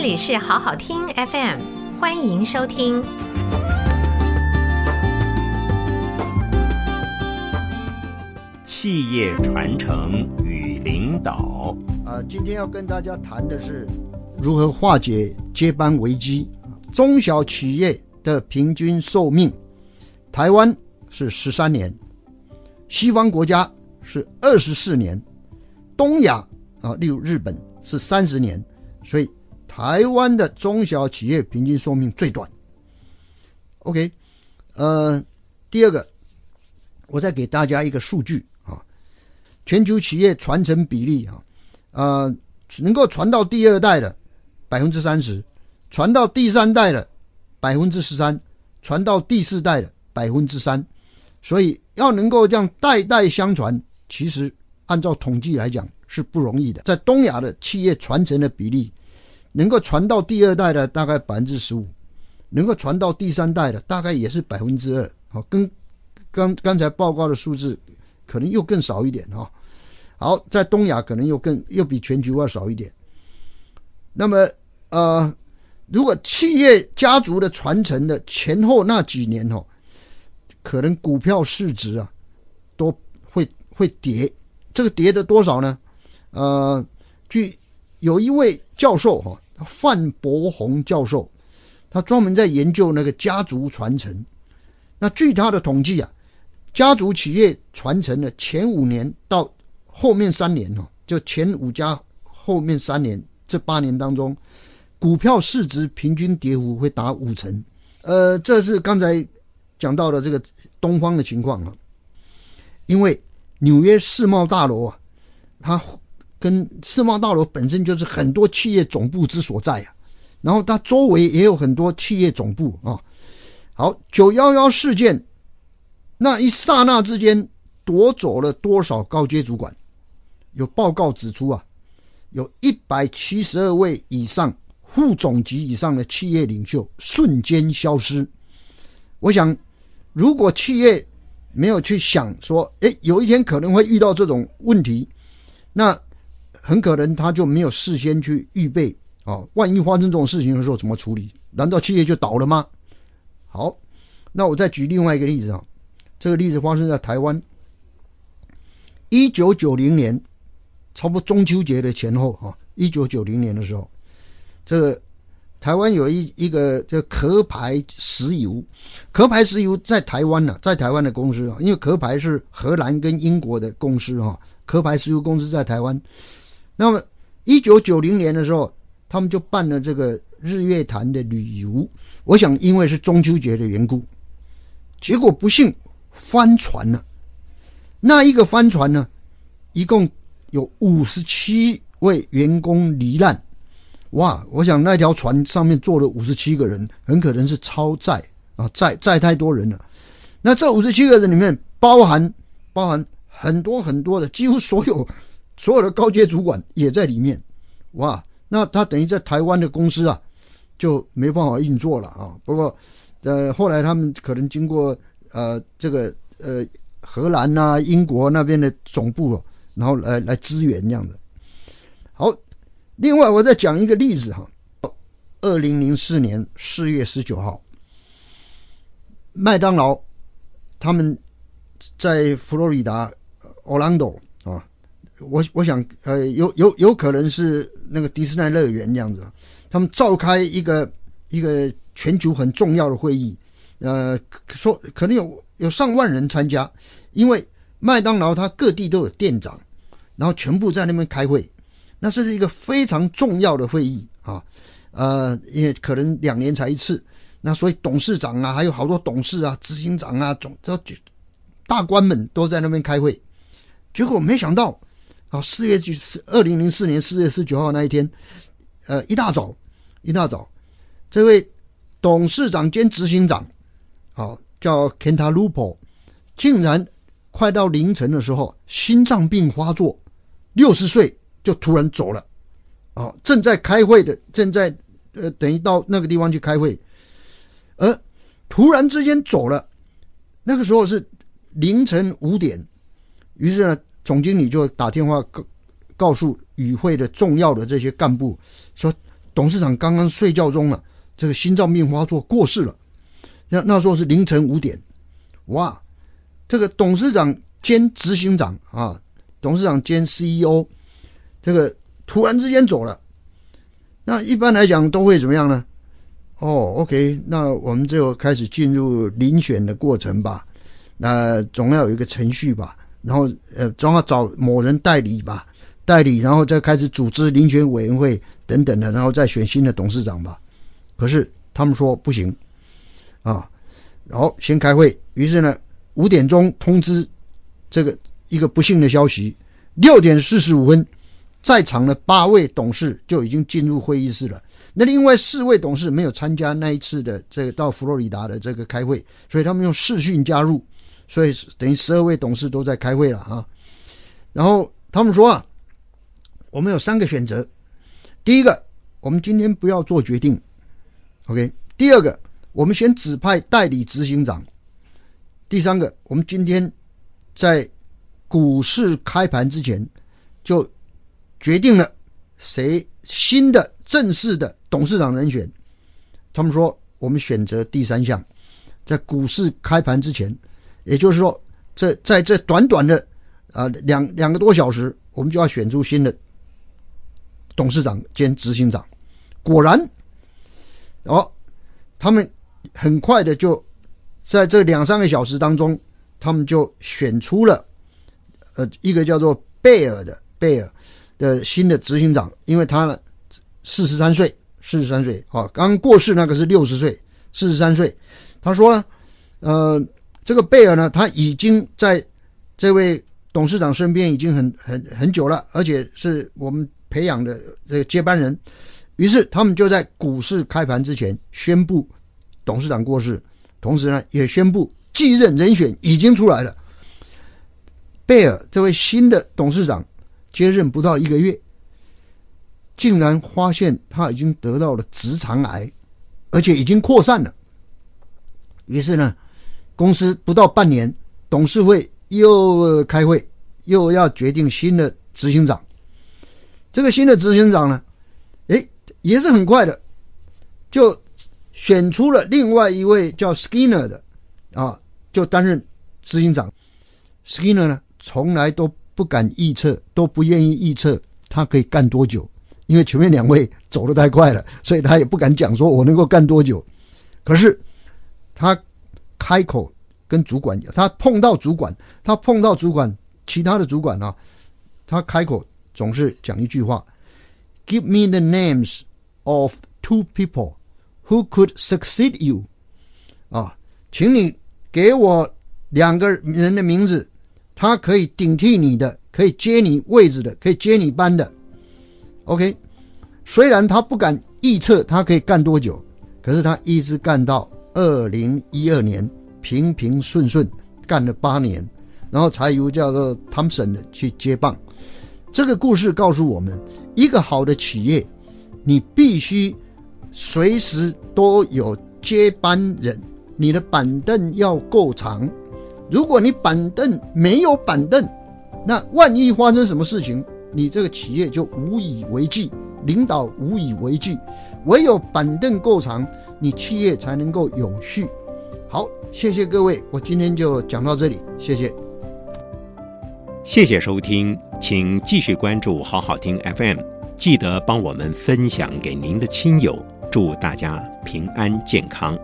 这里是好好听 FM，欢迎收听。企业传承与领导。啊，今天要跟大家谈的是如何化解接班危机。中小企业的平均寿命，台湾是十三年，西方国家是二十四年，东亚啊，例如日本是三十年，所以台湾的中小企业平均寿命最短。OK，呃，第二个，我再给大家一个数据啊，全球企业传承比例啊，呃，能够传到第二代的百分之三十。传到第三代的百分之十三，传到第四代的百分之三，所以要能够这样代代相传，其实按照统计来讲是不容易的。在东亚的企业传承的比例，能够传到第二代的大概百分之十五，能够传到第三代的大概也是百分之二，好，跟刚刚才报告的数字可能又更少一点哈。好，在东亚可能又更又比全球要少一点。那么呃。如果企业家族的传承的前后那几年哦，可能股票市值啊都会会跌，这个跌的多少呢？呃，据有一位教授哈，范伯宏教授，他专门在研究那个家族传承。那据他的统计啊，家族企业传承的前五年到后面三年哦，就前五家后面三年这八年当中。股票市值平均跌幅会达五成，呃，这是刚才讲到的这个东方的情况啊。因为纽约世贸大楼啊，它跟世贸大楼本身就是很多企业总部之所在啊，然后它周围也有很多企业总部啊。好，九幺幺事件那一刹那之间夺走了多少高阶主管？有报告指出啊，有一百七十二位以上。副总级以上的企业领袖瞬间消失。我想，如果企业没有去想说，哎，有一天可能会遇到这种问题，那很可能他就没有事先去预备啊。万一发生这种事情的时候怎么处理？难道企业就倒了吗？好，那我再举另外一个例子啊。这个例子发生在台湾，一九九零年，差不多中秋节的前后啊，一九九零年的时候。这个台湾有一一个这壳牌石油，壳牌石油在台湾呢，在台湾的公司啊，因为壳牌是荷兰跟英国的公司哈，壳牌石油公司在台湾。那么一九九零年的时候，他们就办了这个日月潭的旅游，我想因为是中秋节的缘故，结果不幸翻船了。那一个翻船呢，一共有五十七位员工罹难。哇，我想那条船上面坐了五十七个人，很可能是超载啊，载载太多人了。那这五十七个人里面，包含包含很多很多的，几乎所有所有的高阶主管也在里面。哇，那他等于在台湾的公司啊，就没办法运作了啊。不过呃，后来他们可能经过呃这个呃荷兰呐、英国那边的总部，然后来来支援这样的。好。另外，我再讲一个例子哈。二零零四年四月十九号，麦当劳他们在佛罗里达 Orlando，我我想呃有有有可能是那个迪士尼乐园这样子，他们召开一个一个全球很重要的会议，呃说可能有有上万人参加，因为麦当劳它各地都有店长，然后全部在那边开会。那这是一个非常重要的会议啊，呃，也可能两年才一次。那所以董事长啊，还有好多董事啊、执行长啊、总都大官们都在那边开会。结果没想到啊，四月就是二零零四年四月十九号那一天，呃，一大早一大早，这位董事长兼执行长啊，叫 Kenta Lupo，竟然快到凌晨的时候，心脏病发作，六十岁。就突然走了，啊，正在开会的，正在呃，等于到那个地方去开会，而突然之间走了，那个时候是凌晨五点，于是呢，总经理就打电话告告诉与会的重要的这些干部说，董事长刚刚睡觉中了，这个心脏病发作过世了。那那时候是凌晨五点，哇，这个董事长兼执行长啊，董事长兼 CEO，这个突然之间走了。那一般来讲都会怎么样呢？哦，OK，那我们就开始进入遴选的过程吧。那总要有一个程序吧，然后呃，总要找某人代理吧，代理，然后再开始组织遴选委员会等等的，然后再选新的董事长吧。可是他们说不行啊，然后先开会。于是呢，五点钟通知这个一个不幸的消息，六点四十五分，在场的八位董事就已经进入会议室了。那另外四位董事没有参加那一次的这个到佛罗里达的这个开会，所以他们用视讯加入，所以等于十二位董事都在开会了啊。然后他们说啊，我们有三个选择，第一个，我们今天不要做决定，OK；第二个，我们先指派代理执行长；第三个，我们今天在股市开盘之前就决定了谁新的正式的。董事长人选，他们说我们选择第三项，在股市开盘之前，也就是说，这在这短短的啊两两个多小时，我们就要选出新的董事长兼执行长。果然，哦，他们很快的就在这两三个小时当中，他们就选出了呃一个叫做贝尔的贝尔的新的执行长，因为他呢四十三岁。四十三岁，啊，刚过世那个是六十岁，四十三岁。他说呢，呃，这个贝尔呢，他已经在这位董事长身边已经很很很久了，而且是我们培养的这个接班人。于是他们就在股市开盘之前宣布董事长过世，同时呢也宣布继任人选已经出来了。贝尔这位新的董事长接任不到一个月。竟然发现他已经得到了直肠癌，而且已经扩散了。于是呢，公司不到半年，董事会又开会，又要决定新的执行长。这个新的执行长呢，哎，也是很快的，就选出了另外一位叫 Skinner 的啊，就担任执行长。Skinner 呢，从来都不敢预测，都不愿意预测他可以干多久。因为前面两位走得太快了，所以他也不敢讲说我能够干多久。可是他开口跟主管，他碰到主管，他碰到主管，其他的主管啊，他开口总是讲一句话：“Give me the names of two people who could succeed you。”啊，请你给我两个人的名字，他可以顶替你的，可以接你位置的，可以接你班的。OK，虽然他不敢预测他可以干多久，可是他一直干到二零一二年，平平顺顺干了八年，然后才由叫做汤森的去接棒。这个故事告诉我们，一个好的企业，你必须随时都有接班人，你的板凳要够长。如果你板凳没有板凳，那万一发生什么事情？你这个企业就无以为继，领导无以为继，唯有板凳够长，你企业才能够永续。好，谢谢各位，我今天就讲到这里，谢谢。谢谢收听，请继续关注好好听 FM，记得帮我们分享给您的亲友，祝大家平安健康。